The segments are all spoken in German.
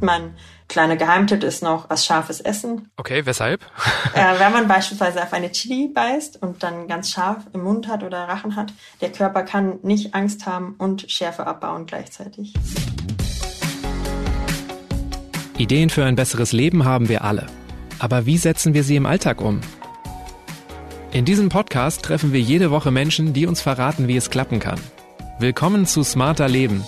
Mein kleiner Geheimtipp ist noch was Scharfes essen. Okay, weshalb? äh, wenn man beispielsweise auf eine Chili beißt und dann ganz scharf im Mund hat oder Rachen hat, der Körper kann nicht Angst haben und Schärfe abbauen gleichzeitig. Ideen für ein besseres Leben haben wir alle. Aber wie setzen wir sie im Alltag um? In diesem Podcast treffen wir jede Woche Menschen, die uns verraten, wie es klappen kann. Willkommen zu Smarter Leben.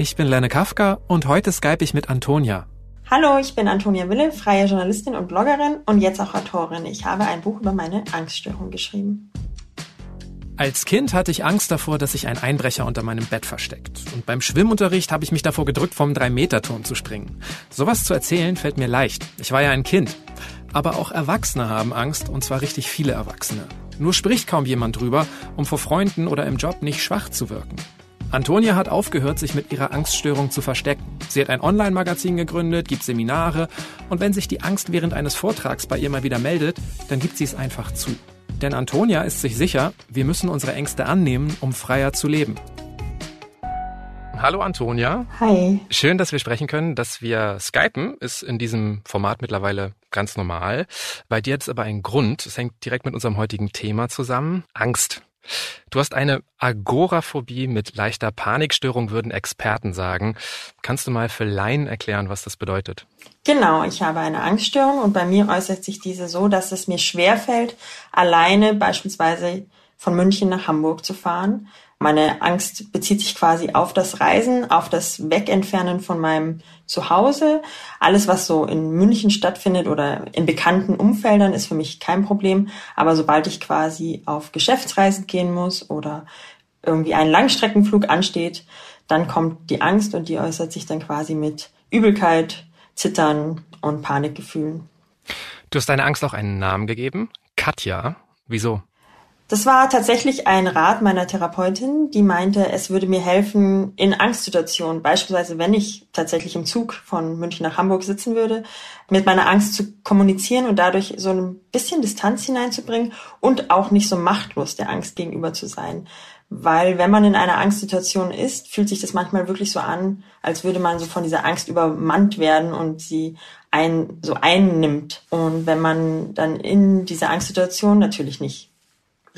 Ich bin Lenne Kafka und heute skype ich mit Antonia. Hallo, ich bin Antonia Wille, freie Journalistin und Bloggerin und jetzt auch Autorin. Ich habe ein Buch über meine Angststörung geschrieben. Als Kind hatte ich Angst davor, dass sich ein Einbrecher unter meinem Bett versteckt. Und beim Schwimmunterricht habe ich mich davor gedrückt, vom 3-Meter-Turm zu springen. Sowas zu erzählen fällt mir leicht. Ich war ja ein Kind. Aber auch Erwachsene haben Angst, und zwar richtig viele Erwachsene. Nur spricht kaum jemand drüber, um vor Freunden oder im Job nicht schwach zu wirken. Antonia hat aufgehört, sich mit ihrer Angststörung zu verstecken. Sie hat ein Online-Magazin gegründet, gibt Seminare und wenn sich die Angst während eines Vortrags bei ihr mal wieder meldet, dann gibt sie es einfach zu. Denn Antonia ist sich sicher, wir müssen unsere Ängste annehmen, um freier zu leben. Hallo Antonia. Hi. Schön, dass wir sprechen können, dass wir skypen, ist in diesem Format mittlerweile ganz normal. Bei dir hat es aber einen Grund. Es hängt direkt mit unserem heutigen Thema zusammen. Angst. Du hast eine Agoraphobie mit leichter Panikstörung, würden Experten sagen. Kannst du mal für Laien erklären, was das bedeutet? Genau, ich habe eine Angststörung und bei mir äußert sich diese so, dass es mir schwerfällt, alleine beispielsweise von München nach Hamburg zu fahren, meine Angst bezieht sich quasi auf das Reisen, auf das Wegentfernen von meinem Zuhause. Alles, was so in München stattfindet oder in bekannten Umfeldern, ist für mich kein Problem. Aber sobald ich quasi auf Geschäftsreisen gehen muss oder irgendwie ein Langstreckenflug ansteht, dann kommt die Angst und die äußert sich dann quasi mit Übelkeit, Zittern und Panikgefühlen. Du hast deiner Angst auch einen Namen gegeben. Katja. Wieso? Das war tatsächlich ein Rat meiner Therapeutin, die meinte, es würde mir helfen in Angstsituationen, beispielsweise wenn ich tatsächlich im Zug von München nach Hamburg sitzen würde, mit meiner Angst zu kommunizieren und dadurch so ein bisschen Distanz hineinzubringen und auch nicht so machtlos der Angst gegenüber zu sein. Weil wenn man in einer Angstsituation ist, fühlt sich das manchmal wirklich so an, als würde man so von dieser Angst übermannt werden und sie einen so einnimmt. Und wenn man dann in dieser Angstsituation natürlich nicht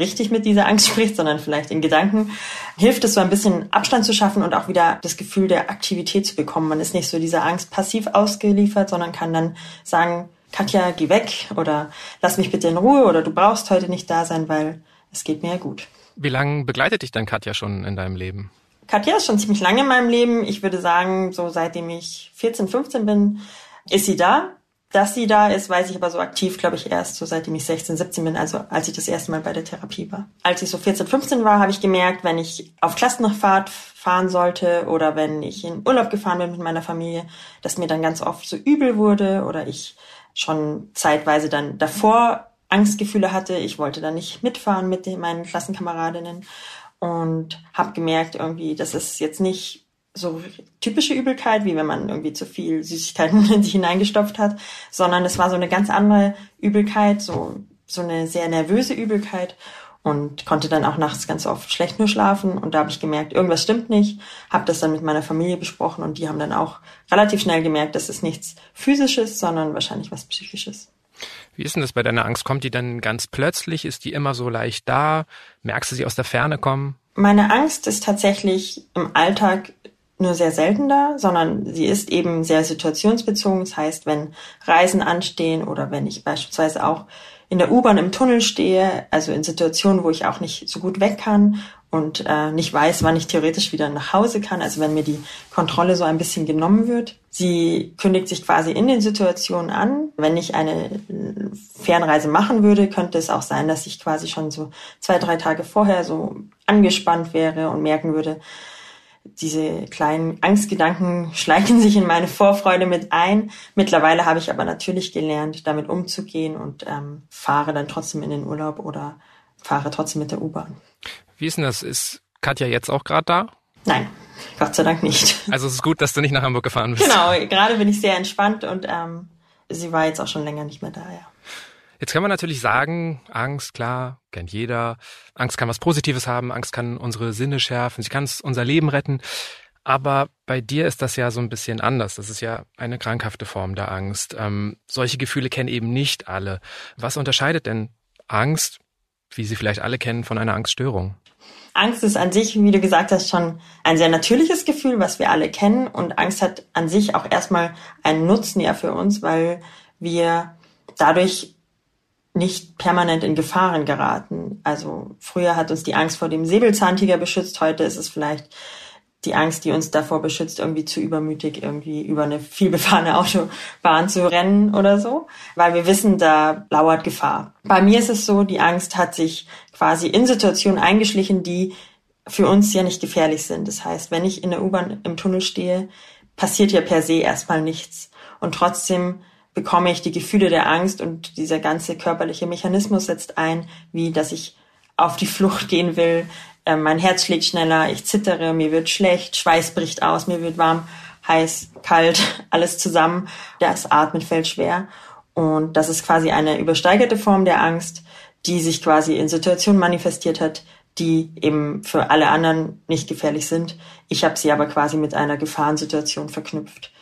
richtig mit dieser Angst spricht, sondern vielleicht in Gedanken, hilft es so ein bisschen Abstand zu schaffen und auch wieder das Gefühl der Aktivität zu bekommen. Man ist nicht so dieser Angst passiv ausgeliefert, sondern kann dann sagen, Katja, geh weg oder lass mich bitte in Ruhe oder du brauchst heute nicht da sein, weil es geht mir ja gut. Wie lange begleitet dich dann Katja schon in deinem Leben? Katja ist schon ziemlich lange in meinem Leben. Ich würde sagen, so seitdem ich 14, 15 bin, ist sie da. Dass sie da ist, weiß ich aber so aktiv, glaube ich, erst so seitdem ich 16, 17 bin, also als ich das erste Mal bei der Therapie war. Als ich so 14, 15 war, habe ich gemerkt, wenn ich auf Klassenfahrt fahren sollte oder wenn ich in Urlaub gefahren bin mit meiner Familie, dass mir dann ganz oft so übel wurde oder ich schon zeitweise dann davor Angstgefühle hatte. Ich wollte dann nicht mitfahren mit den, meinen Klassenkameradinnen und habe gemerkt irgendwie, das ist jetzt nicht so typische Übelkeit, wie wenn man irgendwie zu viel Süßigkeiten in sich hineingestopft hat, sondern es war so eine ganz andere Übelkeit, so, so eine sehr nervöse Übelkeit und konnte dann auch nachts ganz oft schlecht nur schlafen und da habe ich gemerkt, irgendwas stimmt nicht, habe das dann mit meiner Familie besprochen und die haben dann auch relativ schnell gemerkt, dass es nichts physisches, sondern wahrscheinlich was psychisches. Wie ist denn das bei deiner Angst? Kommt die dann ganz plötzlich? Ist die immer so leicht da? Merkst du sie aus der Ferne kommen? Meine Angst ist tatsächlich im Alltag nur sehr selten da, sondern sie ist eben sehr situationsbezogen. Das heißt, wenn Reisen anstehen oder wenn ich beispielsweise auch in der U-Bahn im Tunnel stehe, also in Situationen, wo ich auch nicht so gut weg kann und äh, nicht weiß, wann ich theoretisch wieder nach Hause kann, also wenn mir die Kontrolle so ein bisschen genommen wird. Sie kündigt sich quasi in den Situationen an. Wenn ich eine Fernreise machen würde, könnte es auch sein, dass ich quasi schon so zwei, drei Tage vorher so angespannt wäre und merken würde, diese kleinen Angstgedanken schleichen sich in meine Vorfreude mit ein. Mittlerweile habe ich aber natürlich gelernt, damit umzugehen und ähm, fahre dann trotzdem in den Urlaub oder fahre trotzdem mit der U-Bahn. Wie ist denn das? Ist Katja jetzt auch gerade da? Nein, Gott sei Dank nicht. Also es ist gut, dass du nicht nach Hamburg gefahren bist. Genau, gerade bin ich sehr entspannt und ähm, sie war jetzt auch schon länger nicht mehr da, ja. Jetzt kann man natürlich sagen, Angst, klar, kennt jeder. Angst kann was Positives haben, Angst kann unsere Sinne schärfen, sie kann unser Leben retten. Aber bei dir ist das ja so ein bisschen anders. Das ist ja eine krankhafte Form der Angst. Ähm, solche Gefühle kennen eben nicht alle. Was unterscheidet denn Angst, wie Sie vielleicht alle kennen, von einer Angststörung? Angst ist an sich, wie du gesagt hast, schon ein sehr natürliches Gefühl, was wir alle kennen. Und Angst hat an sich auch erstmal einen Nutzen ja für uns, weil wir dadurch nicht permanent in Gefahren geraten. Also früher hat uns die Angst vor dem Säbelzahntiger beschützt, heute ist es vielleicht die Angst, die uns davor beschützt, irgendwie zu übermütig irgendwie über eine vielbefahrene Autobahn zu rennen oder so, weil wir wissen, da lauert Gefahr. Bei mir ist es so, die Angst hat sich quasi in Situationen eingeschlichen, die für uns ja nicht gefährlich sind. Das heißt, wenn ich in der U-Bahn im Tunnel stehe, passiert ja per se erstmal nichts. Und trotzdem bekomme ich die Gefühle der Angst und dieser ganze körperliche Mechanismus setzt ein, wie dass ich auf die Flucht gehen will, äh, mein Herz schlägt schneller, ich zittere, mir wird schlecht, Schweiß bricht aus, mir wird warm, heiß, kalt, alles zusammen. Das Atmen fällt schwer. Und das ist quasi eine übersteigerte Form der Angst, die sich quasi in Situationen manifestiert hat, die eben für alle anderen nicht gefährlich sind. Ich habe sie aber quasi mit einer Gefahrensituation verknüpft.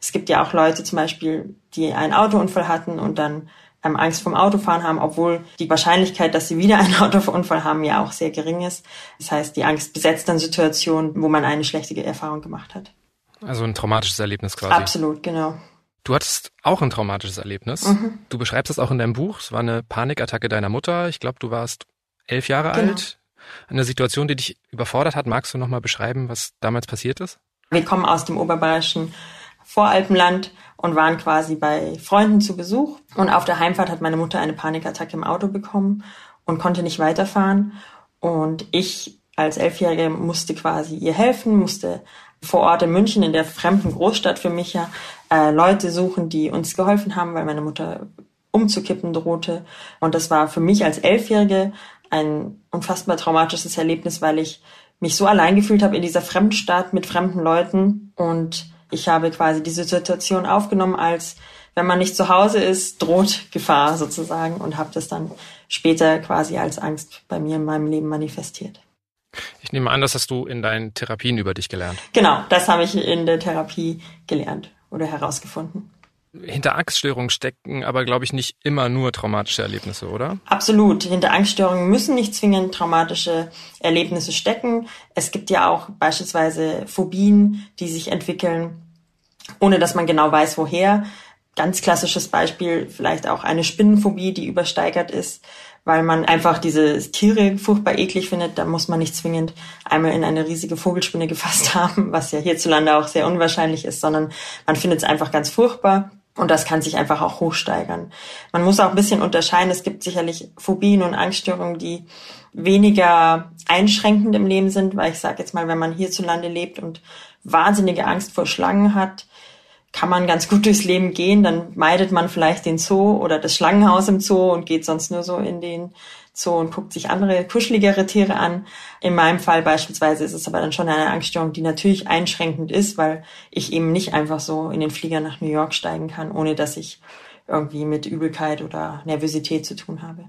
Es gibt ja auch Leute zum Beispiel, die einen Autounfall hatten und dann ähm, Angst vom Autofahren haben, obwohl die Wahrscheinlichkeit, dass sie wieder einen Autounfall haben, ja auch sehr gering ist. Das heißt, die Angst besetzt dann Situationen, wo man eine schlechte Erfahrung gemacht hat. Also ein traumatisches Erlebnis quasi. Absolut, genau. Du hattest auch ein traumatisches Erlebnis. Mhm. Du beschreibst es auch in deinem Buch. Es war eine Panikattacke deiner Mutter. Ich glaube, du warst elf Jahre genau. alt. Eine Situation, die dich überfordert hat. Magst du nochmal beschreiben, was damals passiert ist? Wir kommen aus dem oberbayerischen Voralpenland und waren quasi bei Freunden zu Besuch. Und auf der Heimfahrt hat meine Mutter eine Panikattacke im Auto bekommen und konnte nicht weiterfahren. Und ich als Elfjährige musste quasi ihr helfen, musste vor Ort in München, in der fremden Großstadt für mich ja, äh, Leute suchen, die uns geholfen haben, weil meine Mutter umzukippen drohte. Und das war für mich als Elfjährige ein unfassbar traumatisches Erlebnis, weil ich mich so allein gefühlt habe in dieser Fremdstadt mit fremden Leuten und ich habe quasi diese Situation aufgenommen als wenn man nicht zu Hause ist, droht Gefahr sozusagen und habe das dann später quasi als Angst bei mir in meinem Leben manifestiert. Ich nehme an, das hast du in deinen Therapien über dich gelernt. Genau, das habe ich in der Therapie gelernt oder herausgefunden hinter Angststörungen stecken aber, glaube ich, nicht immer nur traumatische Erlebnisse, oder? Absolut. Hinter Angststörungen müssen nicht zwingend traumatische Erlebnisse stecken. Es gibt ja auch beispielsweise Phobien, die sich entwickeln, ohne dass man genau weiß, woher. Ganz klassisches Beispiel, vielleicht auch eine Spinnenphobie, die übersteigert ist, weil man einfach diese Tiere furchtbar eklig findet. Da muss man nicht zwingend einmal in eine riesige Vogelspinne gefasst haben, was ja hierzulande auch sehr unwahrscheinlich ist, sondern man findet es einfach ganz furchtbar. Und das kann sich einfach auch hochsteigern. Man muss auch ein bisschen unterscheiden. Es gibt sicherlich Phobien und Angststörungen, die weniger einschränkend im Leben sind, weil ich sage jetzt mal, wenn man hierzulande lebt und wahnsinnige Angst vor Schlangen hat, kann man ganz gut durchs Leben gehen. Dann meidet man vielleicht den Zoo oder das Schlangenhaus im Zoo und geht sonst nur so in den Zoo und guckt sich andere kuscheligere Tiere an. In meinem Fall beispielsweise ist es aber dann schon eine Angststörung, die natürlich einschränkend ist, weil ich eben nicht einfach so in den Flieger nach New York steigen kann, ohne dass ich irgendwie mit Übelkeit oder Nervosität zu tun habe.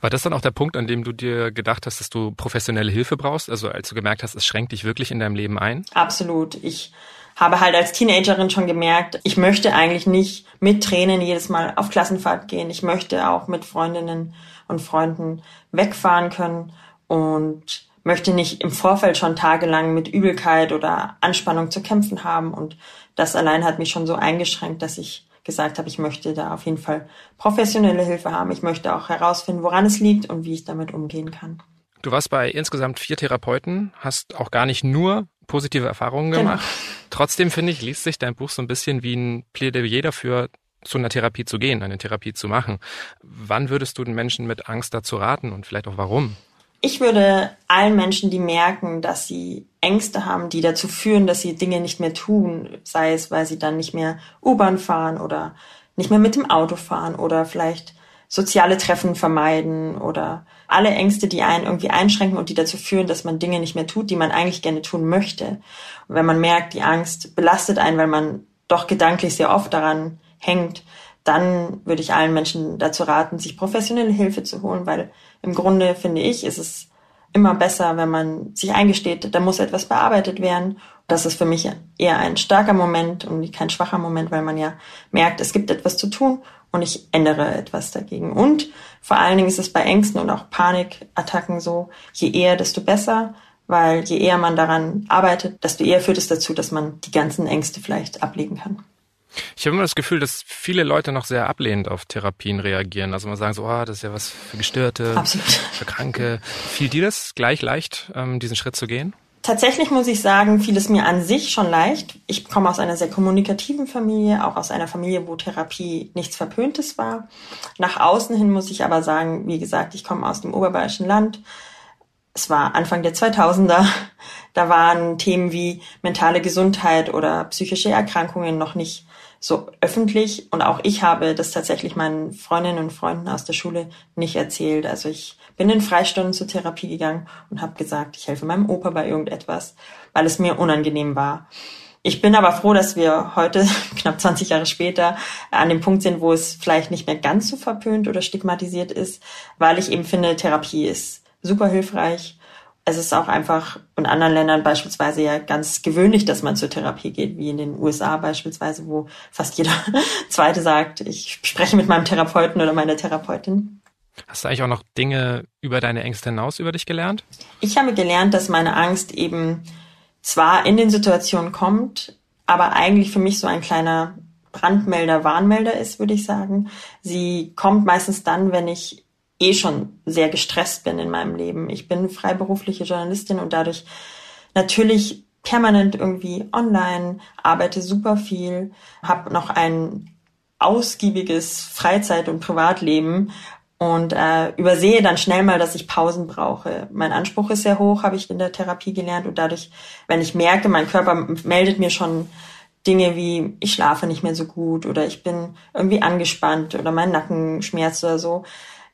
War das dann auch der Punkt, an dem du dir gedacht hast, dass du professionelle Hilfe brauchst? Also als du gemerkt hast, es schränkt dich wirklich in deinem Leben ein? Absolut. Ich habe halt als Teenagerin schon gemerkt, ich möchte eigentlich nicht mit Tränen jedes Mal auf Klassenfahrt gehen. Ich möchte auch mit Freundinnen und Freunden wegfahren können und möchte nicht im Vorfeld schon tagelang mit Übelkeit oder Anspannung zu kämpfen haben. Und das allein hat mich schon so eingeschränkt, dass ich gesagt habe, ich möchte da auf jeden Fall professionelle Hilfe haben. Ich möchte auch herausfinden, woran es liegt und wie ich damit umgehen kann. Du warst bei insgesamt vier Therapeuten, hast auch gar nicht nur positive Erfahrungen genau. gemacht. Genau. Trotzdem finde ich, liest sich dein Buch so ein bisschen wie ein Plädoyer dafür, zu einer Therapie zu gehen, eine Therapie zu machen. Wann würdest du den Menschen mit Angst dazu raten und vielleicht auch warum? Ich würde allen Menschen, die merken, dass sie Ängste haben, die dazu führen, dass sie Dinge nicht mehr tun, sei es, weil sie dann nicht mehr U-Bahn fahren oder nicht mehr mit dem Auto fahren oder vielleicht soziale Treffen vermeiden oder alle Ängste, die einen irgendwie einschränken und die dazu führen, dass man Dinge nicht mehr tut, die man eigentlich gerne tun möchte. Und wenn man merkt, die Angst belastet einen, weil man doch gedanklich sehr oft daran hängt, dann würde ich allen Menschen dazu raten, sich professionelle Hilfe zu holen, weil im Grunde finde ich, ist es immer besser, wenn man sich eingesteht, da muss etwas bearbeitet werden Das ist für mich eher ein starker Moment und kein schwacher Moment, weil man ja merkt, es gibt etwas zu tun und ich ändere etwas dagegen. Und vor allen Dingen ist es bei Ängsten und auch Panikattacken so, je eher, desto besser, weil je eher man daran arbeitet, desto eher führt es dazu, dass man die ganzen Ängste vielleicht ablegen kann. Ich habe immer das Gefühl, dass viele Leute noch sehr ablehnend auf Therapien reagieren. Also man sagen so, oh, das ist ja was für Gestörte, Absolut. für Kranke. Fiel dir das gleich leicht, ähm, diesen Schritt zu gehen? Tatsächlich muss ich sagen, fiel es mir an sich schon leicht. Ich komme aus einer sehr kommunikativen Familie, auch aus einer Familie, wo Therapie nichts Verpöntes war. Nach außen hin muss ich aber sagen, wie gesagt, ich komme aus dem oberbayerischen Land. Es war Anfang der 2000er. Da waren Themen wie mentale Gesundheit oder psychische Erkrankungen noch nicht so öffentlich. Und auch ich habe das tatsächlich meinen Freundinnen und Freunden aus der Schule nicht erzählt. Also ich bin in Freistunden zur Therapie gegangen und habe gesagt, ich helfe meinem Opa bei irgendetwas, weil es mir unangenehm war. Ich bin aber froh, dass wir heute, knapp 20 Jahre später, an dem Punkt sind, wo es vielleicht nicht mehr ganz so verpönt oder stigmatisiert ist, weil ich eben finde, Therapie ist super hilfreich es ist auch einfach in anderen Ländern beispielsweise ja ganz gewöhnlich, dass man zur Therapie geht, wie in den USA beispielsweise, wo fast jeder Zweite sagt, ich spreche mit meinem Therapeuten oder meiner Therapeutin. Hast du eigentlich auch noch Dinge über deine Ängste hinaus über dich gelernt? Ich habe gelernt, dass meine Angst eben zwar in den Situationen kommt, aber eigentlich für mich so ein kleiner Brandmelder, Warnmelder ist, würde ich sagen. Sie kommt meistens dann, wenn ich eh schon sehr gestresst bin in meinem Leben. Ich bin freiberufliche Journalistin und dadurch natürlich permanent irgendwie online, arbeite super viel, habe noch ein ausgiebiges Freizeit- und Privatleben und äh, übersehe dann schnell mal, dass ich Pausen brauche. Mein Anspruch ist sehr hoch, habe ich in der Therapie gelernt und dadurch, wenn ich merke, mein Körper meldet mir schon Dinge wie ich schlafe nicht mehr so gut oder ich bin irgendwie angespannt oder mein Nacken schmerzt oder so,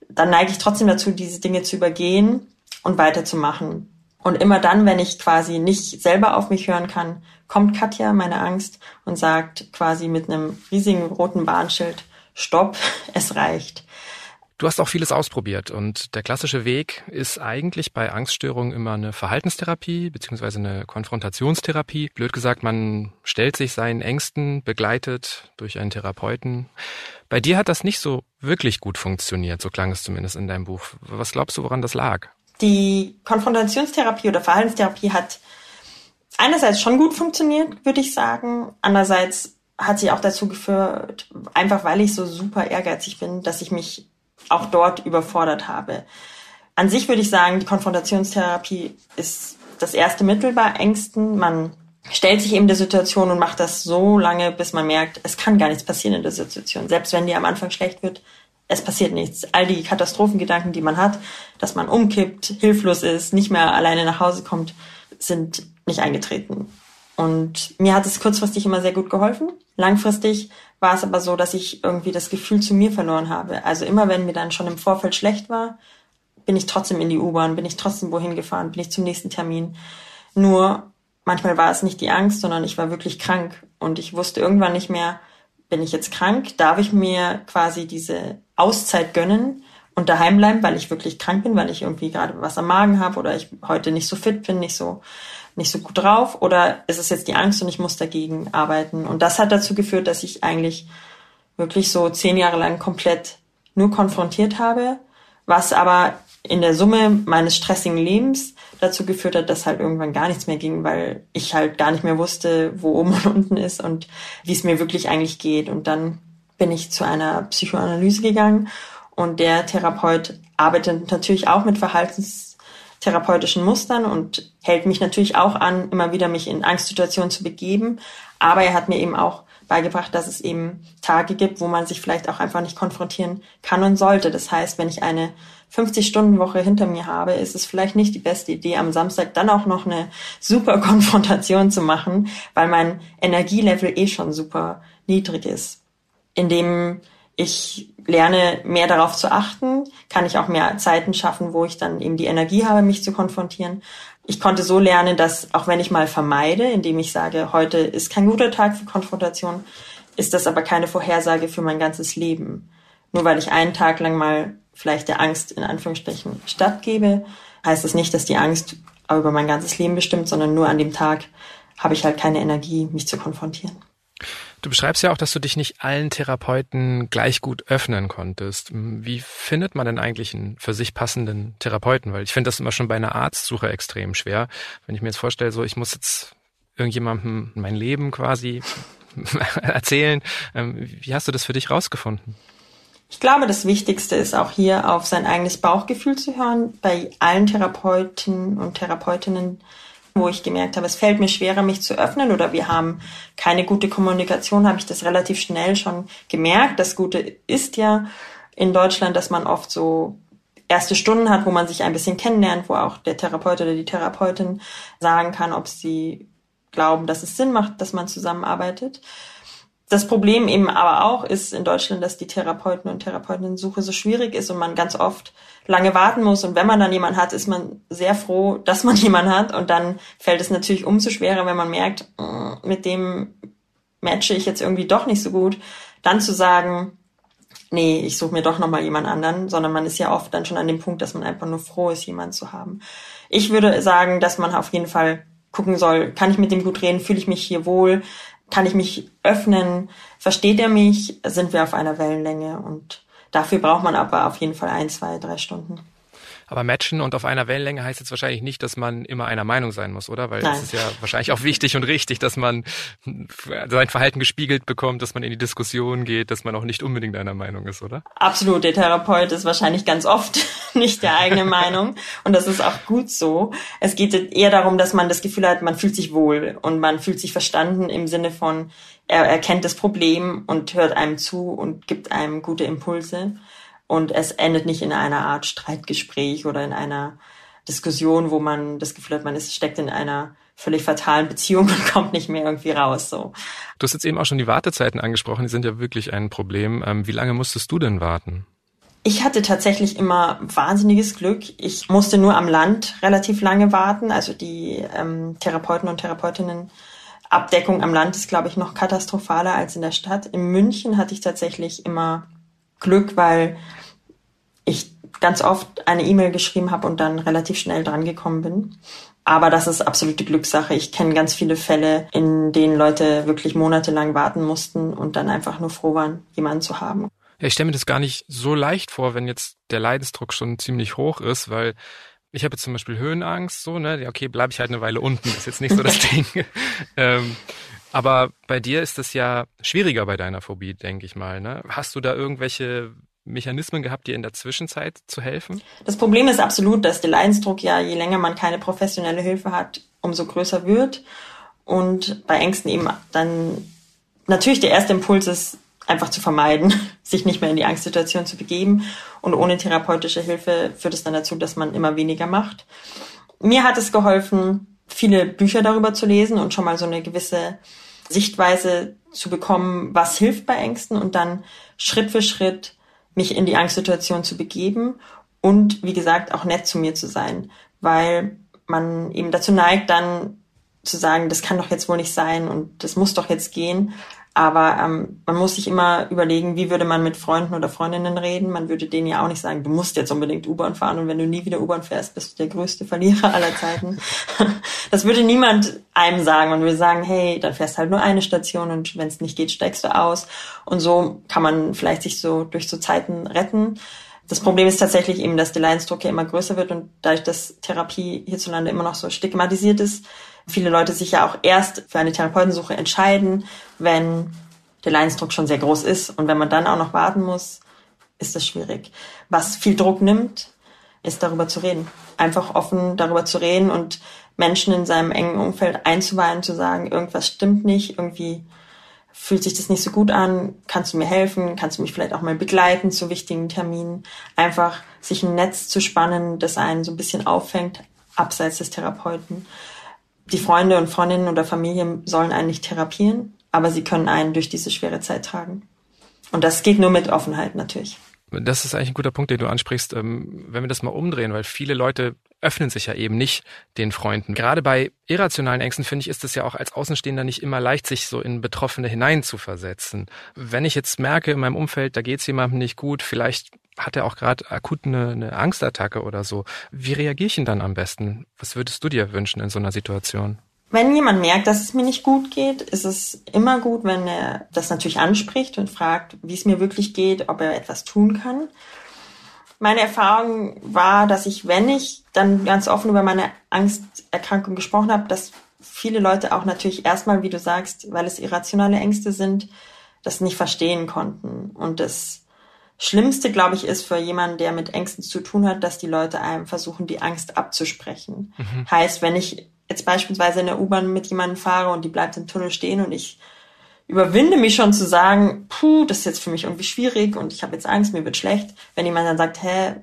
dann neige ich trotzdem dazu, diese Dinge zu übergehen und weiterzumachen. Und immer dann, wenn ich quasi nicht selber auf mich hören kann, kommt Katja, meine Angst, und sagt quasi mit einem riesigen roten Warnschild, Stopp, es reicht. Du hast auch vieles ausprobiert und der klassische Weg ist eigentlich bei Angststörungen immer eine Verhaltenstherapie beziehungsweise eine Konfrontationstherapie. Blöd gesagt, man stellt sich seinen Ängsten begleitet durch einen Therapeuten. Bei dir hat das nicht so wirklich gut funktioniert, so klang es zumindest in deinem Buch. Was glaubst du, woran das lag? Die Konfrontationstherapie oder Verhaltenstherapie hat einerseits schon gut funktioniert, würde ich sagen. Andererseits hat sie auch dazu geführt, einfach weil ich so super ehrgeizig bin, dass ich mich auch dort überfordert habe. An sich würde ich sagen, die Konfrontationstherapie ist das erste Mittel bei Ängsten. Man stellt sich eben der Situation und macht das so lange, bis man merkt, es kann gar nichts passieren in der Situation. Selbst wenn dir am Anfang schlecht wird, es passiert nichts. All die Katastrophengedanken, die man hat, dass man umkippt, hilflos ist, nicht mehr alleine nach Hause kommt, sind nicht eingetreten. Und mir hat es kurzfristig immer sehr gut geholfen. Langfristig war es aber so, dass ich irgendwie das Gefühl zu mir verloren habe. Also immer wenn mir dann schon im Vorfeld schlecht war, bin ich trotzdem in die U-Bahn, bin ich trotzdem wohin gefahren, bin ich zum nächsten Termin. Nur manchmal war es nicht die Angst, sondern ich war wirklich krank und ich wusste irgendwann nicht mehr, bin ich jetzt krank? Darf ich mir quasi diese Auszeit gönnen und daheim bleiben, weil ich wirklich krank bin, weil ich irgendwie gerade was am Magen habe oder ich heute nicht so fit bin, nicht so nicht so gut drauf oder ist es jetzt die Angst und ich muss dagegen arbeiten? Und das hat dazu geführt, dass ich eigentlich wirklich so zehn Jahre lang komplett nur konfrontiert habe, was aber in der Summe meines stressigen Lebens dazu geführt hat, dass halt irgendwann gar nichts mehr ging, weil ich halt gar nicht mehr wusste, wo oben und unten ist und wie es mir wirklich eigentlich geht. Und dann bin ich zu einer Psychoanalyse gegangen und der Therapeut arbeitet natürlich auch mit Verhaltens therapeutischen Mustern und hält mich natürlich auch an, immer wieder mich in Angstsituationen zu begeben. Aber er hat mir eben auch beigebracht, dass es eben Tage gibt, wo man sich vielleicht auch einfach nicht konfrontieren kann und sollte. Das heißt, wenn ich eine 50-Stunden-Woche hinter mir habe, ist es vielleicht nicht die beste Idee, am Samstag dann auch noch eine super Konfrontation zu machen, weil mein Energielevel eh schon super niedrig ist. Indem ich lerne mehr darauf zu achten, kann ich auch mehr Zeiten schaffen, wo ich dann eben die Energie habe, mich zu konfrontieren. Ich konnte so lernen, dass auch wenn ich mal vermeide, indem ich sage, heute ist kein guter Tag für Konfrontation, ist das aber keine Vorhersage für mein ganzes Leben. Nur weil ich einen Tag lang mal vielleicht der Angst in Anführungsstrichen stattgebe, heißt das nicht, dass die Angst über mein ganzes Leben bestimmt, sondern nur an dem Tag, habe ich halt keine Energie, mich zu konfrontieren. Du beschreibst ja auch, dass du dich nicht allen Therapeuten gleich gut öffnen konntest. Wie findet man denn eigentlich einen für sich passenden Therapeuten? Weil ich finde das immer schon bei einer Arztsuche extrem schwer. Wenn ich mir jetzt vorstelle, so ich muss jetzt irgendjemandem mein Leben quasi erzählen. Ähm, wie hast du das für dich rausgefunden? Ich glaube, das Wichtigste ist auch hier auf sein eigenes Bauchgefühl zu hören. Bei allen Therapeuten und Therapeutinnen wo ich gemerkt habe, es fällt mir schwerer, mich zu öffnen oder wir haben keine gute Kommunikation, habe ich das relativ schnell schon gemerkt. Das Gute ist ja in Deutschland, dass man oft so erste Stunden hat, wo man sich ein bisschen kennenlernt, wo auch der Therapeut oder die Therapeutin sagen kann, ob sie glauben, dass es Sinn macht, dass man zusammenarbeitet. Das Problem eben aber auch ist in Deutschland, dass die Therapeuten und Therapeutinnen-Suche so schwierig ist und man ganz oft lange warten muss. Und wenn man dann jemanden hat, ist man sehr froh, dass man jemanden hat. Und dann fällt es natürlich umso schwerer, wenn man merkt, mm, mit dem matche ich jetzt irgendwie doch nicht so gut, dann zu sagen, nee, ich suche mir doch nochmal jemand anderen, sondern man ist ja oft dann schon an dem Punkt, dass man einfach nur froh ist, jemanden zu haben. Ich würde sagen, dass man auf jeden Fall gucken soll, kann ich mit dem gut reden, fühle ich mich hier wohl, kann ich mich öffnen, versteht er mich, sind wir auf einer Wellenlänge? Und dafür braucht man aber auf jeden Fall ein, zwei, drei Stunden. Aber matchen und auf einer Wellenlänge heißt jetzt wahrscheinlich nicht, dass man immer einer Meinung sein muss, oder? Weil es ist ja wahrscheinlich auch wichtig und richtig, dass man sein Verhalten gespiegelt bekommt, dass man in die Diskussion geht, dass man auch nicht unbedingt einer Meinung ist, oder? Absolut. Der Therapeut ist wahrscheinlich ganz oft nicht der eigene Meinung. Und das ist auch gut so. Es geht eher darum, dass man das Gefühl hat, man fühlt sich wohl und man fühlt sich verstanden im Sinne von, er erkennt das Problem und hört einem zu und gibt einem gute Impulse und es endet nicht in einer Art Streitgespräch oder in einer Diskussion, wo man das Gefühl hat, man ist, steckt in einer völlig fatalen Beziehung und kommt nicht mehr irgendwie raus. So. Du hast jetzt eben auch schon die Wartezeiten angesprochen, die sind ja wirklich ein Problem. Ähm, wie lange musstest du denn warten? Ich hatte tatsächlich immer wahnsinniges Glück. Ich musste nur am Land relativ lange warten. Also die ähm, Therapeuten und Therapeutinnen Abdeckung am Land ist, glaube ich, noch katastrophaler als in der Stadt. In München hatte ich tatsächlich immer Glück, weil ich ganz oft eine E-Mail geschrieben habe und dann relativ schnell drangekommen bin. Aber das ist absolute Glückssache. Ich kenne ganz viele Fälle, in denen Leute wirklich monatelang warten mussten und dann einfach nur froh waren, jemanden zu haben. Ja, ich stelle mir das gar nicht so leicht vor, wenn jetzt der Leidensdruck schon ziemlich hoch ist, weil ich habe jetzt zum Beispiel Höhenangst, so, ne? Okay, bleibe ich halt eine Weile unten, ist jetzt nicht so das Ding. ähm, aber bei dir ist das ja schwieriger bei deiner Phobie, denke ich mal. Ne? Hast du da irgendwelche Mechanismen gehabt, dir in der Zwischenzeit zu helfen? Das Problem ist absolut, dass der Leidensdruck ja, je länger man keine professionelle Hilfe hat, umso größer wird. Und bei Ängsten eben dann natürlich der erste Impuls ist, einfach zu vermeiden, sich nicht mehr in die Angstsituation zu begeben. Und ohne therapeutische Hilfe führt es dann dazu, dass man immer weniger macht. Mir hat es geholfen, viele Bücher darüber zu lesen und schon mal so eine gewisse Sichtweise zu bekommen, was hilft bei Ängsten und dann Schritt für Schritt mich in die Angstsituation zu begeben und wie gesagt auch nett zu mir zu sein, weil man eben dazu neigt, dann zu sagen, das kann doch jetzt wohl nicht sein und das muss doch jetzt gehen. Aber ähm, man muss sich immer überlegen, wie würde man mit Freunden oder Freundinnen reden. Man würde denen ja auch nicht sagen, du musst jetzt unbedingt U-Bahn fahren und wenn du nie wieder U-Bahn fährst, bist du der größte Verlierer aller Zeiten. das würde niemand einem sagen. Man würde sagen, hey, dann fährst halt nur eine Station und wenn es nicht geht, steigst du aus. Und so kann man vielleicht sich so durch so Zeiten retten. Das Problem ist tatsächlich eben, dass der Leidensdruck ja immer größer wird und dadurch, dass Therapie hierzulande immer noch so stigmatisiert ist, viele Leute sich ja auch erst für eine Therapeutensuche entscheiden, wenn der Leidensdruck schon sehr groß ist. Und wenn man dann auch noch warten muss, ist das schwierig. Was viel Druck nimmt, ist darüber zu reden. Einfach offen darüber zu reden und Menschen in seinem engen Umfeld einzuweihen, zu sagen, irgendwas stimmt nicht, irgendwie fühlt sich das nicht so gut an, kannst du mir helfen, kannst du mich vielleicht auch mal begleiten zu wichtigen Terminen. Einfach sich ein Netz zu spannen, das einen so ein bisschen auffängt, abseits des Therapeuten die Freunde und Freundinnen oder Familie sollen einen nicht therapieren, aber sie können einen durch diese schwere Zeit tragen. Und das geht nur mit Offenheit natürlich. Das ist eigentlich ein guter Punkt, den du ansprichst. Ähm, wenn wir das mal umdrehen, weil viele Leute öffnen sich ja eben nicht den Freunden. Gerade bei irrationalen Ängsten finde ich, ist es ja auch als Außenstehender nicht immer leicht, sich so in Betroffene hineinzuversetzen. Wenn ich jetzt merke in meinem Umfeld, da geht es jemandem nicht gut, vielleicht hat er auch gerade akut eine, eine Angstattacke oder so. Wie reagiere ich denn dann am besten? Was würdest du dir wünschen in so einer Situation? Wenn jemand merkt, dass es mir nicht gut geht, ist es immer gut, wenn er das natürlich anspricht und fragt, wie es mir wirklich geht, ob er etwas tun kann. Meine Erfahrung war, dass ich, wenn ich dann ganz offen über meine Angsterkrankung gesprochen habe, dass viele Leute auch natürlich erstmal, wie du sagst, weil es irrationale Ängste sind, das nicht verstehen konnten. Und das Schlimmste, glaube ich, ist für jemanden, der mit Ängsten zu tun hat, dass die Leute einem versuchen, die Angst abzusprechen. Mhm. Heißt, wenn ich jetzt beispielsweise in der U-Bahn mit jemandem fahre und die bleibt im Tunnel stehen und ich überwinde mich schon zu sagen, puh, das ist jetzt für mich irgendwie schwierig und ich habe jetzt Angst, mir wird schlecht. Wenn jemand dann sagt, hä,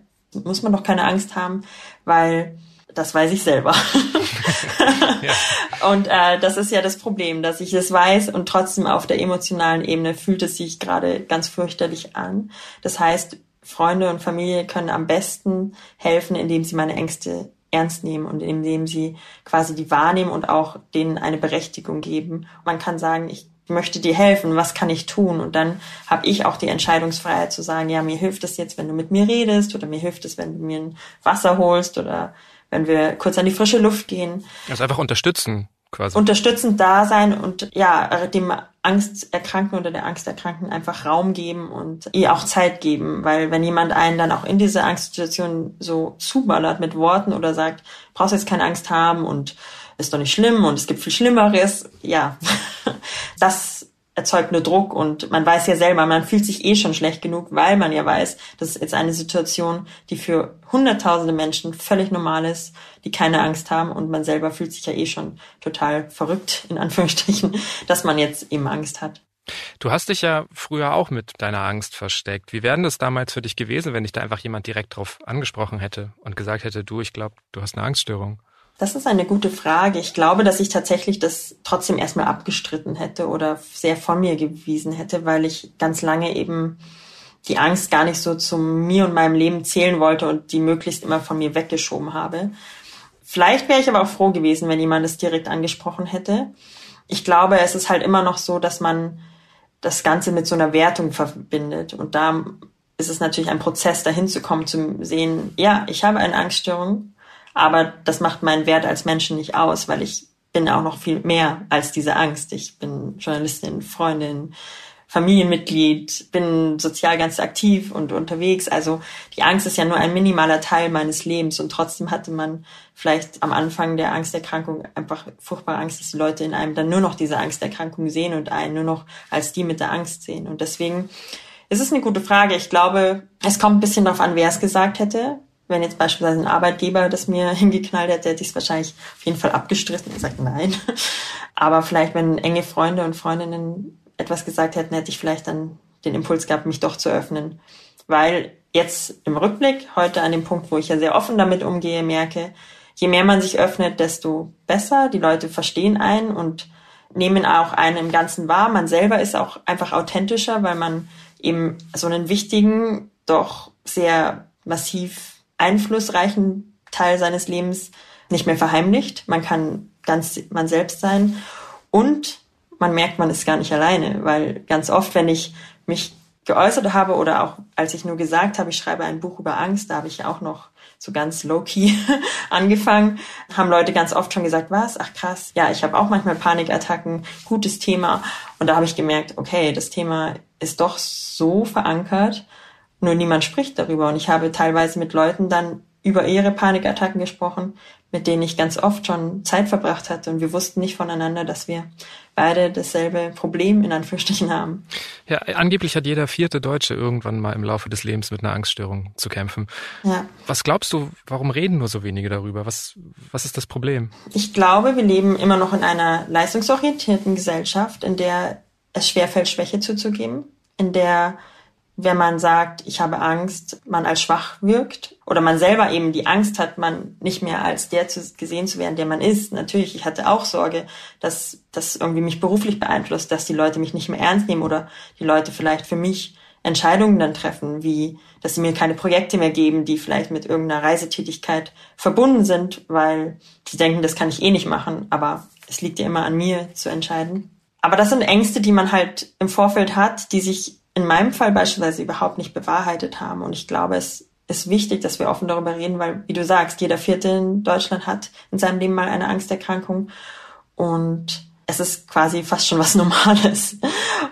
muss man doch keine Angst haben, weil das weiß ich selber. ja. Und äh, das ist ja das Problem, dass ich es weiß und trotzdem auf der emotionalen Ebene fühlt es sich gerade ganz fürchterlich an. Das heißt, Freunde und Familie können am besten helfen, indem sie meine Ängste ernst nehmen und indem sie quasi die wahrnehmen und auch denen eine Berechtigung geben. Man kann sagen, ich möchte dir helfen, was kann ich tun? Und dann habe ich auch die Entscheidungsfreiheit zu sagen, ja, mir hilft es jetzt, wenn du mit mir redest oder mir hilft es, wenn du mir ein Wasser holst oder wenn wir kurz an die frische Luft gehen. Also einfach unterstützen quasi. Unterstützend da sein und ja, dem Angsterkrankten oder der Angsterkrankten einfach Raum geben und ihr auch Zeit geben, weil wenn jemand einen dann auch in diese Angstsituation so zuballert mit Worten oder sagt, brauchst jetzt keine Angst haben und ist doch nicht schlimm und es gibt viel Schlimmeres, ja, das erzeugt nur Druck und man weiß ja selber, man fühlt sich eh schon schlecht genug, weil man ja weiß, das ist jetzt eine Situation, die für hunderttausende Menschen völlig normal ist, die keine Angst haben und man selber fühlt sich ja eh schon total verrückt, in Anführungsstrichen, dass man jetzt eben Angst hat. Du hast dich ja früher auch mit deiner Angst versteckt. Wie wäre das damals für dich gewesen, wenn dich da einfach jemand direkt drauf angesprochen hätte und gesagt hätte, du, ich glaube, du hast eine Angststörung? Das ist eine gute Frage. Ich glaube, dass ich tatsächlich das trotzdem erstmal abgestritten hätte oder sehr von mir gewiesen hätte, weil ich ganz lange eben die Angst gar nicht so zu mir und meinem Leben zählen wollte und die möglichst immer von mir weggeschoben habe. Vielleicht wäre ich aber auch froh gewesen, wenn jemand es direkt angesprochen hätte. Ich glaube, es ist halt immer noch so, dass man das Ganze mit so einer Wertung verbindet. Und da ist es natürlich ein Prozess, dahin zu kommen, zu sehen, ja, ich habe eine Angststörung aber das macht meinen Wert als Menschen nicht aus, weil ich bin auch noch viel mehr als diese Angst. Ich bin Journalistin, Freundin, Familienmitglied, bin sozial ganz aktiv und unterwegs. Also die Angst ist ja nur ein minimaler Teil meines Lebens und trotzdem hatte man vielleicht am Anfang der Angsterkrankung einfach furchtbare Angst, dass die Leute in einem dann nur noch diese Angsterkrankung sehen und einen nur noch als die mit der Angst sehen. Und deswegen ist es eine gute Frage. Ich glaube, es kommt ein bisschen darauf an, wer es gesagt hätte. Wenn jetzt beispielsweise ein Arbeitgeber das mir hingeknallt hätte, hätte ich es wahrscheinlich auf jeden Fall abgestrichen und gesagt, nein. Aber vielleicht, wenn enge Freunde und Freundinnen etwas gesagt hätten, hätte ich vielleicht dann den Impuls gehabt, mich doch zu öffnen. Weil jetzt im Rückblick, heute an dem Punkt, wo ich ja sehr offen damit umgehe, merke, je mehr man sich öffnet, desto besser. Die Leute verstehen einen und nehmen auch einen im Ganzen wahr. Man selber ist auch einfach authentischer, weil man eben so einen wichtigen, doch sehr massiv einflussreichen Teil seines Lebens nicht mehr verheimlicht. Man kann ganz man selbst sein und man merkt, man ist gar nicht alleine, weil ganz oft, wenn ich mich geäußert habe oder auch als ich nur gesagt habe, ich schreibe ein Buch über Angst, da habe ich auch noch so ganz low-key angefangen, haben Leute ganz oft schon gesagt, was? Ach krass, ja, ich habe auch manchmal Panikattacken, gutes Thema. Und da habe ich gemerkt, okay, das Thema ist doch so verankert nur niemand spricht darüber. Und ich habe teilweise mit Leuten dann über ihre Panikattacken gesprochen, mit denen ich ganz oft schon Zeit verbracht hatte. Und wir wussten nicht voneinander, dass wir beide dasselbe Problem in Anführungsstrichen haben. Ja, angeblich hat jeder vierte Deutsche irgendwann mal im Laufe des Lebens mit einer Angststörung zu kämpfen. Ja. Was glaubst du, warum reden nur so wenige darüber? Was, was ist das Problem? Ich glaube, wir leben immer noch in einer leistungsorientierten Gesellschaft, in der es schwerfällt, Schwäche zuzugeben, in der wenn man sagt, ich habe Angst, man als schwach wirkt oder man selber eben die Angst hat, man nicht mehr als der zu, gesehen zu werden, der man ist. Natürlich, ich hatte auch Sorge, dass das irgendwie mich beruflich beeinflusst, dass die Leute mich nicht mehr ernst nehmen oder die Leute vielleicht für mich Entscheidungen dann treffen, wie dass sie mir keine Projekte mehr geben, die vielleicht mit irgendeiner Reisetätigkeit verbunden sind, weil sie denken, das kann ich eh nicht machen, aber es liegt ja immer an mir zu entscheiden. Aber das sind Ängste, die man halt im Vorfeld hat, die sich in meinem Fall beispielsweise überhaupt nicht bewahrheitet haben. Und ich glaube, es ist wichtig, dass wir offen darüber reden, weil, wie du sagst, jeder Vierte in Deutschland hat in seinem Leben mal eine Angsterkrankung. und es ist quasi fast schon was Normales.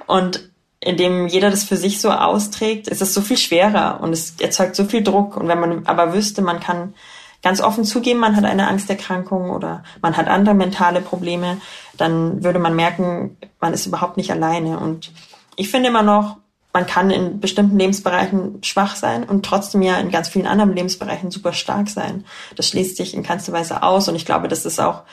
Und indem jeder das für sich so austrägt, ist es so viel schwerer und es erzeugt so viel Druck. Und wenn man aber wüsste, man kann ganz offen zugeben, man hat eine Angsterkrankung oder man hat andere mentale Probleme, dann würde man merken, man ist überhaupt nicht alleine. Und ich finde immer noch, man kann in bestimmten Lebensbereichen schwach sein und trotzdem ja in ganz vielen anderen Lebensbereichen super stark sein. Das schließt sich in keinster Weise aus und ich glaube, das ist auch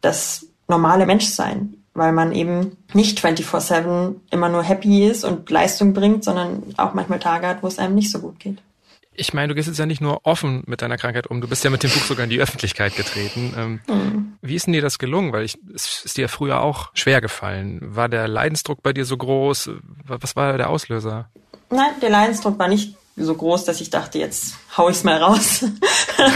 das normale Menschsein, weil man eben nicht 24-7 immer nur happy ist und Leistung bringt, sondern auch manchmal Tage hat, wo es einem nicht so gut geht. Ich meine, du gehst jetzt ja nicht nur offen mit deiner Krankheit um, du bist ja mit dem Buch sogar in die Öffentlichkeit getreten. Ähm, mhm. Wie ist denn dir das gelungen? Weil ich, es ist dir ja früher auch schwer gefallen. War der Leidensdruck bei dir so groß? Was war der Auslöser? Nein, der Leidensdruck war nicht so groß, dass ich dachte, jetzt hau ich's mal raus,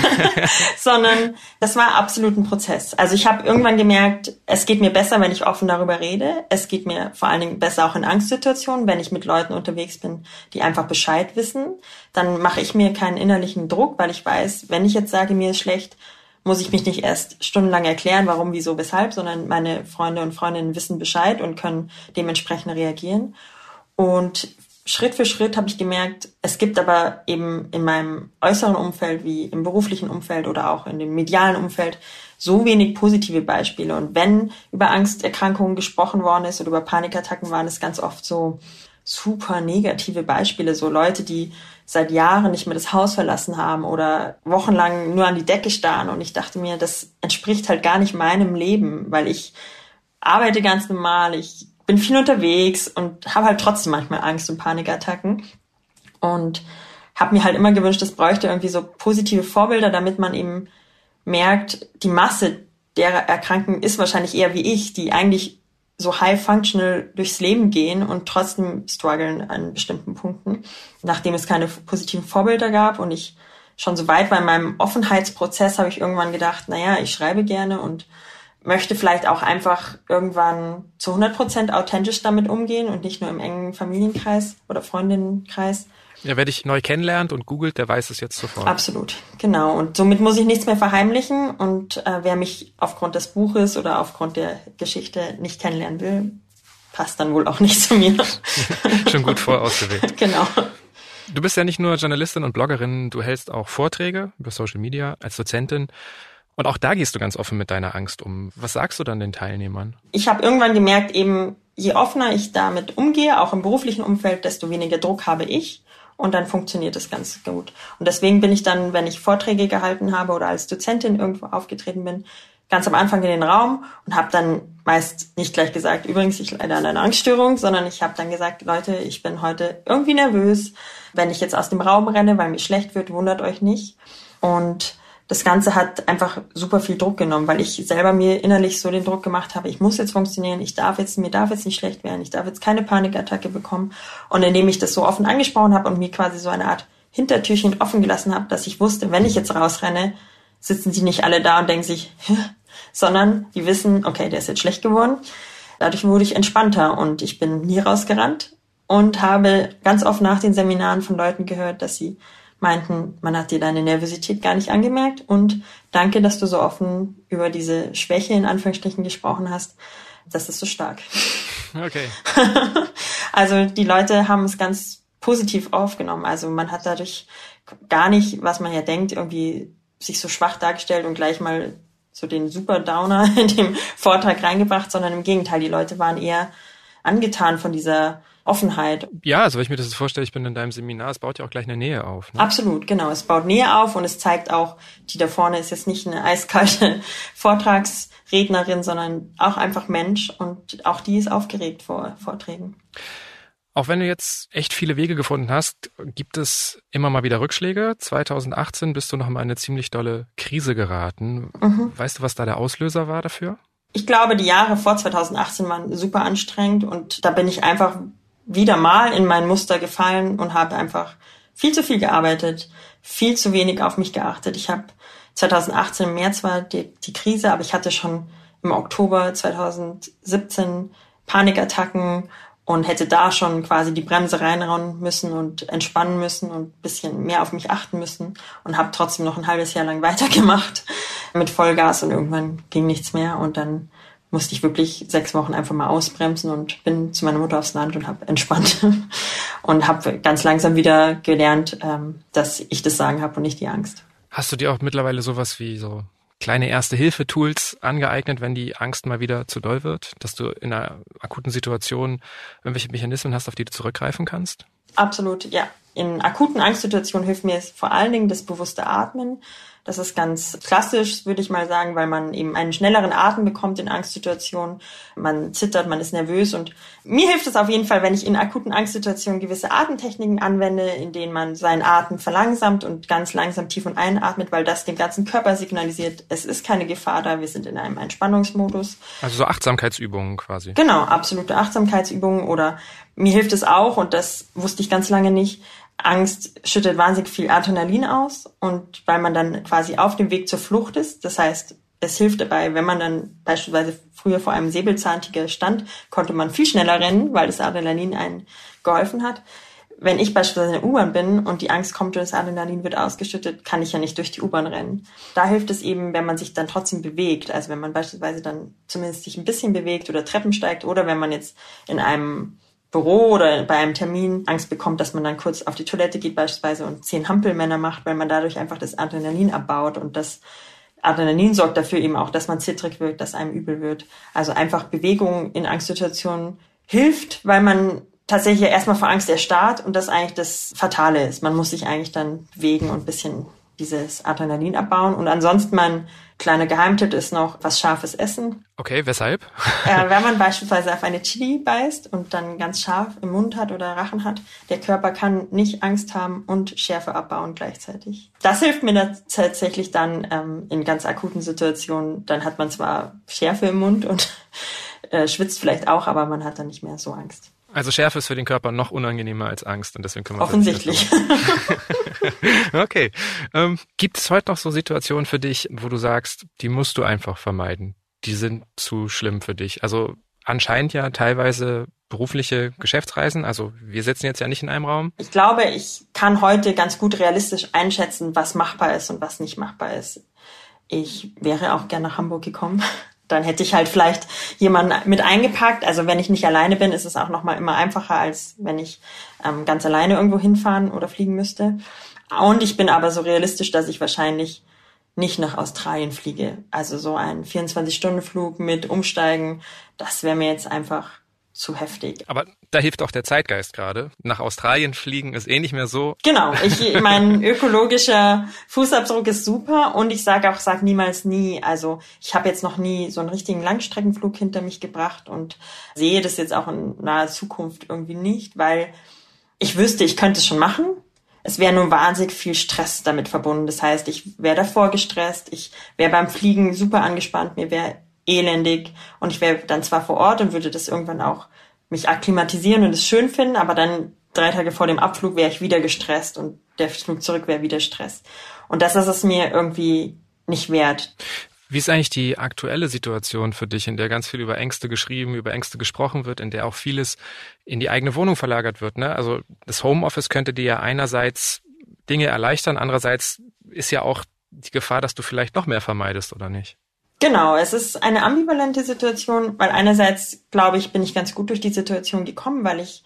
sondern das war absolut ein Prozess. Also ich habe irgendwann gemerkt, es geht mir besser, wenn ich offen darüber rede. Es geht mir vor allen Dingen besser auch in Angstsituationen, wenn ich mit Leuten unterwegs bin, die einfach Bescheid wissen. Dann mache ich mir keinen innerlichen Druck, weil ich weiß, wenn ich jetzt sage, mir ist schlecht, muss ich mich nicht erst stundenlang erklären, warum, wieso, weshalb, sondern meine Freunde und Freundinnen wissen Bescheid und können dementsprechend reagieren. Und Schritt für Schritt habe ich gemerkt, es gibt aber eben in meinem äußeren Umfeld wie im beruflichen Umfeld oder auch in dem medialen Umfeld so wenig positive Beispiele. Und wenn über Angsterkrankungen gesprochen worden ist oder über Panikattacken, waren es ganz oft so super negative Beispiele, so Leute, die seit Jahren nicht mehr das Haus verlassen haben oder wochenlang nur an die Decke starren. Und ich dachte mir, das entspricht halt gar nicht meinem Leben, weil ich arbeite ganz normal, ich bin viel unterwegs und habe halt trotzdem manchmal Angst und Panikattacken. Und habe mir halt immer gewünscht, es bräuchte irgendwie so positive Vorbilder, damit man eben merkt, die Masse der Erkrankten ist wahrscheinlich eher wie ich, die eigentlich so high functional durchs Leben gehen und trotzdem strugglen an bestimmten Punkten. Nachdem es keine positiven Vorbilder gab und ich schon so weit war in meinem Offenheitsprozess, habe ich irgendwann gedacht, naja, ich schreibe gerne und möchte vielleicht auch einfach irgendwann zu 100 Prozent authentisch damit umgehen und nicht nur im engen Familienkreis oder Freundinnenkreis. Ja, wer dich neu kennenlernt und googelt, der weiß es jetzt sofort. Absolut, genau. Und somit muss ich nichts mehr verheimlichen. Und äh, wer mich aufgrund des Buches oder aufgrund der Geschichte nicht kennenlernen will, passt dann wohl auch nicht zu mir. Schon gut vorausgewählt. genau. Du bist ja nicht nur Journalistin und Bloggerin, du hältst auch Vorträge über Social Media als Dozentin. Und auch da gehst du ganz offen mit deiner Angst um. Was sagst du dann den Teilnehmern? Ich habe irgendwann gemerkt, eben je offener ich damit umgehe, auch im beruflichen Umfeld, desto weniger Druck habe ich. Und dann funktioniert es ganz gut. Und deswegen bin ich dann, wenn ich Vorträge gehalten habe oder als Dozentin irgendwo aufgetreten bin, ganz am Anfang in den Raum und habe dann meist nicht gleich gesagt, übrigens, ich leide an einer Angststörung, sondern ich habe dann gesagt, Leute, ich bin heute irgendwie nervös. Wenn ich jetzt aus dem Raum renne, weil mir schlecht wird, wundert euch nicht. Und das Ganze hat einfach super viel Druck genommen, weil ich selber mir innerlich so den Druck gemacht habe, ich muss jetzt funktionieren, ich darf jetzt, mir darf jetzt nicht schlecht werden, ich darf jetzt keine Panikattacke bekommen. Und indem ich das so offen angesprochen habe und mir quasi so eine Art Hintertürchen offen gelassen habe, dass ich wusste, wenn ich jetzt rausrenne, sitzen sie nicht alle da und denken sich, sondern die wissen, okay, der ist jetzt schlecht geworden. Dadurch wurde ich entspannter und ich bin nie rausgerannt und habe ganz oft nach den Seminaren von Leuten gehört, dass sie meinten, man hat dir deine Nervosität gar nicht angemerkt und danke, dass du so offen über diese Schwäche in Anführungsstrichen gesprochen hast. Das ist so stark. Okay. also die Leute haben es ganz positiv aufgenommen. Also man hat dadurch gar nicht, was man ja denkt, irgendwie sich so schwach dargestellt und gleich mal so den Super Downer in dem Vortrag reingebracht, sondern im Gegenteil, die Leute waren eher angetan von dieser Offenheit. Ja, also wenn ich mir das vorstelle, ich bin in deinem Seminar, es baut ja auch gleich eine Nähe auf. Ne? Absolut, genau. Es baut Nähe auf und es zeigt auch, die da vorne ist jetzt nicht eine eiskalte Vortragsrednerin, sondern auch einfach Mensch und auch die ist aufgeregt vor Vorträgen. Auch wenn du jetzt echt viele Wege gefunden hast, gibt es immer mal wieder Rückschläge. 2018 bist du noch mal in eine ziemlich dolle Krise geraten. Mhm. Weißt du, was da der Auslöser war dafür? Ich glaube, die Jahre vor 2018 waren super anstrengend und da bin ich einfach wieder mal in mein Muster gefallen und habe einfach viel zu viel gearbeitet, viel zu wenig auf mich geachtet. Ich habe 2018 im März war die, die Krise, aber ich hatte schon im Oktober 2017 Panikattacken und hätte da schon quasi die Bremse reinrauen müssen und entspannen müssen und bisschen mehr auf mich achten müssen und habe trotzdem noch ein halbes Jahr lang weitergemacht mit Vollgas und irgendwann ging nichts mehr und dann musste ich wirklich sechs Wochen einfach mal ausbremsen und bin zu meiner Mutter aufs Land und habe entspannt und habe ganz langsam wieder gelernt, ähm, dass ich das Sagen habe und nicht die Angst. Hast du dir auch mittlerweile sowas wie so kleine Erste-Hilfe-Tools angeeignet, wenn die Angst mal wieder zu doll wird? Dass du in einer akuten Situation irgendwelche Mechanismen hast, auf die du zurückgreifen kannst? Absolut, ja. In akuten Angstsituationen hilft mir vor allen Dingen das bewusste Atmen. Das ist ganz klassisch, würde ich mal sagen, weil man eben einen schnelleren Atem bekommt in Angstsituationen. Man zittert, man ist nervös und mir hilft es auf jeden Fall, wenn ich in akuten Angstsituationen gewisse Atemtechniken anwende, in denen man seinen Atem verlangsamt und ganz langsam tief und einatmet, weil das dem ganzen Körper signalisiert, es ist keine Gefahr da, wir sind in einem Entspannungsmodus. Also so Achtsamkeitsübungen quasi. Genau, absolute Achtsamkeitsübungen oder mir hilft es auch, und das wusste ich ganz lange nicht, Angst schüttet wahnsinnig viel Adrenalin aus und weil man dann quasi auf dem Weg zur Flucht ist, das heißt, es hilft dabei, wenn man dann beispielsweise früher vor einem Säbelzahntiger stand, konnte man viel schneller rennen, weil das Adrenalin einen geholfen hat. Wenn ich beispielsweise in der U-Bahn bin und die Angst kommt und das Adrenalin wird ausgeschüttet, kann ich ja nicht durch die U-Bahn rennen. Da hilft es eben, wenn man sich dann trotzdem bewegt. Also wenn man beispielsweise dann zumindest sich ein bisschen bewegt oder Treppen steigt oder wenn man jetzt in einem Büro oder bei einem Termin Angst bekommt, dass man dann kurz auf die Toilette geht beispielsweise und zehn Hampelmänner macht, weil man dadurch einfach das Adrenalin abbaut und das Adrenalin sorgt dafür eben auch, dass man zittrig wird, dass einem übel wird. Also einfach Bewegung in Angstsituationen hilft, weil man tatsächlich erstmal vor Angst erstarrt und das eigentlich das Fatale ist. Man muss sich eigentlich dann bewegen und bisschen dieses Adrenalin abbauen. Und ansonsten mein kleiner Geheimtipp ist noch was Scharfes essen. Okay, weshalb? Äh, wenn man beispielsweise auf eine Chili beißt und dann ganz scharf im Mund hat oder Rachen hat, der Körper kann nicht Angst haben und Schärfe abbauen gleichzeitig. Das hilft mir tatsächlich dann ähm, in ganz akuten Situationen. Dann hat man zwar Schärfe im Mund und äh, schwitzt vielleicht auch, aber man hat dann nicht mehr so Angst. Also Schärfe ist für den Körper noch unangenehmer als Angst und deswegen können wir offensichtlich. okay. Ähm, gibt es heute noch so Situationen für dich, wo du sagst, die musst du einfach vermeiden? Die sind zu schlimm für dich. Also anscheinend ja teilweise berufliche Geschäftsreisen. Also wir sitzen jetzt ja nicht in einem Raum. Ich glaube, ich kann heute ganz gut realistisch einschätzen, was machbar ist und was nicht machbar ist. Ich wäre auch gerne nach Hamburg gekommen dann hätte ich halt vielleicht jemanden mit eingepackt. Also wenn ich nicht alleine bin, ist es auch nochmal immer einfacher, als wenn ich ähm, ganz alleine irgendwo hinfahren oder fliegen müsste. Und ich bin aber so realistisch, dass ich wahrscheinlich nicht nach Australien fliege. Also so ein 24-Stunden-Flug mit Umsteigen, das wäre mir jetzt einfach zu heftig. Aber da hilft auch der Zeitgeist gerade. Nach Australien fliegen ist eh nicht mehr so. Genau, ich mein ökologischer Fußabdruck ist super und ich sage auch, sag niemals nie. Also ich habe jetzt noch nie so einen richtigen Langstreckenflug hinter mich gebracht und sehe das jetzt auch in naher Zukunft irgendwie nicht, weil ich wüsste, ich könnte es schon machen. Es wäre nur wahnsinnig viel Stress damit verbunden. Das heißt, ich wäre davor gestresst, ich wäre beim Fliegen super angespannt, mir wäre elendig und ich wäre dann zwar vor Ort und würde das irgendwann auch mich akklimatisieren und es schön finden, aber dann drei Tage vor dem Abflug wäre ich wieder gestresst und der Flug zurück wäre wieder Stress. Und das ist es mir irgendwie nicht wert. Wie ist eigentlich die aktuelle Situation für dich, in der ganz viel über Ängste geschrieben, über Ängste gesprochen wird, in der auch vieles in die eigene Wohnung verlagert wird? Ne? Also das Homeoffice könnte dir ja einerseits Dinge erleichtern, andererseits ist ja auch die Gefahr, dass du vielleicht noch mehr vermeidest, oder nicht? Genau, es ist eine ambivalente Situation, weil einerseits, glaube ich, bin ich ganz gut durch die Situation gekommen, weil ich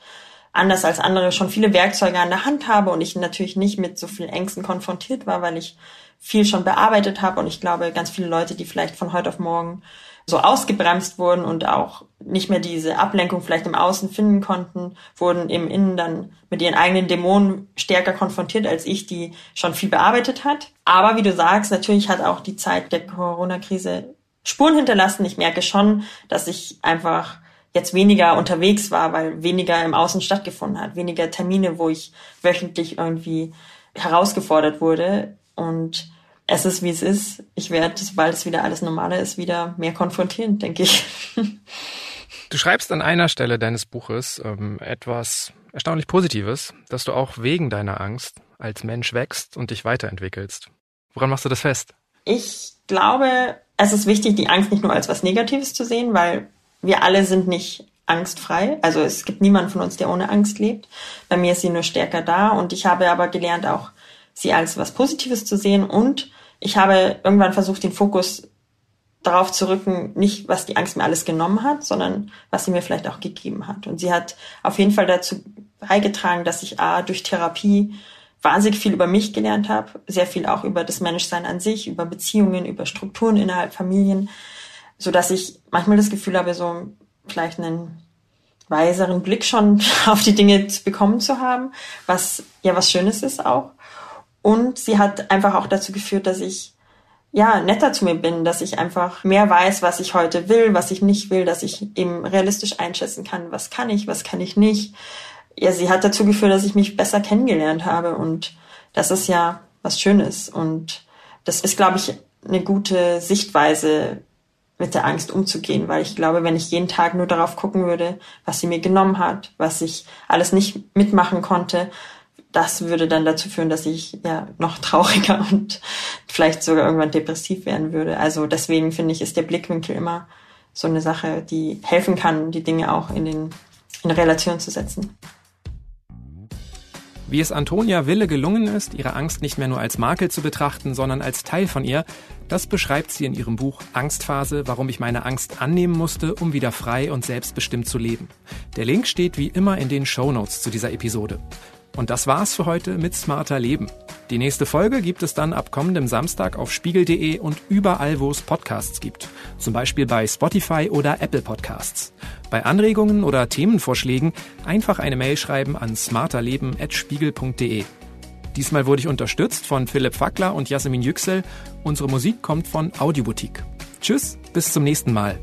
anders als andere schon viele Werkzeuge an der Hand habe und ich natürlich nicht mit so vielen Ängsten konfrontiert war, weil ich viel schon bearbeitet habe. Und ich glaube, ganz viele Leute, die vielleicht von heute auf morgen so ausgebremst wurden und auch nicht mehr diese Ablenkung vielleicht im Außen finden konnten, wurden im Innen dann mit ihren eigenen Dämonen stärker konfrontiert als ich, die schon viel bearbeitet hat. Aber wie du sagst, natürlich hat auch die Zeit der Corona-Krise Spuren hinterlassen. Ich merke schon, dass ich einfach jetzt weniger unterwegs war, weil weniger im Außen stattgefunden hat, weniger Termine, wo ich wöchentlich irgendwie herausgefordert wurde und es ist, wie es ist. Ich werde, sobald es wieder alles Normale ist, wieder mehr konfrontieren, denke ich. Du schreibst an einer Stelle deines Buches ähm, etwas erstaunlich Positives, dass du auch wegen deiner Angst als Mensch wächst und dich weiterentwickelst. Woran machst du das fest? Ich glaube, es ist wichtig, die Angst nicht nur als was Negatives zu sehen, weil wir alle sind nicht angstfrei. Also es gibt niemanden von uns, der ohne Angst lebt. Bei mir ist sie nur stärker da und ich habe aber gelernt, auch sie als was Positives zu sehen und ich habe irgendwann versucht, den Fokus darauf zu rücken, nicht was die Angst mir alles genommen hat, sondern was sie mir vielleicht auch gegeben hat. Und sie hat auf jeden Fall dazu beigetragen, dass ich A, durch Therapie wahnsinnig viel über mich gelernt habe, sehr viel auch über das Menschsein an sich, über Beziehungen, über Strukturen innerhalb Familien, so dass ich manchmal das Gefühl habe, so vielleicht einen weiseren Blick schon auf die Dinge bekommen zu haben, was ja was Schönes ist auch. Und sie hat einfach auch dazu geführt, dass ich ja, netter zu mir bin, dass ich einfach mehr weiß, was ich heute will, was ich nicht will, dass ich eben realistisch einschätzen kann, was kann ich, was kann ich nicht. Ja, sie hat dazu geführt, dass ich mich besser kennengelernt habe und das ist ja was Schönes und das ist, glaube ich, eine gute Sichtweise, mit der Angst umzugehen, weil ich glaube, wenn ich jeden Tag nur darauf gucken würde, was sie mir genommen hat, was ich alles nicht mitmachen konnte, das würde dann dazu führen, dass ich ja noch trauriger und vielleicht sogar irgendwann depressiv werden würde. Also deswegen finde ich, ist der Blickwinkel immer so eine Sache, die helfen kann, die Dinge auch in den in Relation zu setzen. Wie es Antonia Wille gelungen ist, ihre Angst nicht mehr nur als Makel zu betrachten, sondern als Teil von ihr, das beschreibt sie in ihrem Buch Angstphase, warum ich meine Angst annehmen musste, um wieder frei und selbstbestimmt zu leben. Der Link steht wie immer in den Show Notes zu dieser Episode. Und das war's für heute mit Smarter Leben. Die nächste Folge gibt es dann ab kommendem Samstag auf spiegel.de und überall, wo es Podcasts gibt. Zum Beispiel bei Spotify oder Apple Podcasts. Bei Anregungen oder Themenvorschlägen einfach eine Mail schreiben an smarterleben.spiegel.de. Diesmal wurde ich unterstützt von Philipp Fackler und Jasmin Yüksel. Unsere Musik kommt von Audioboutique. Tschüss, bis zum nächsten Mal.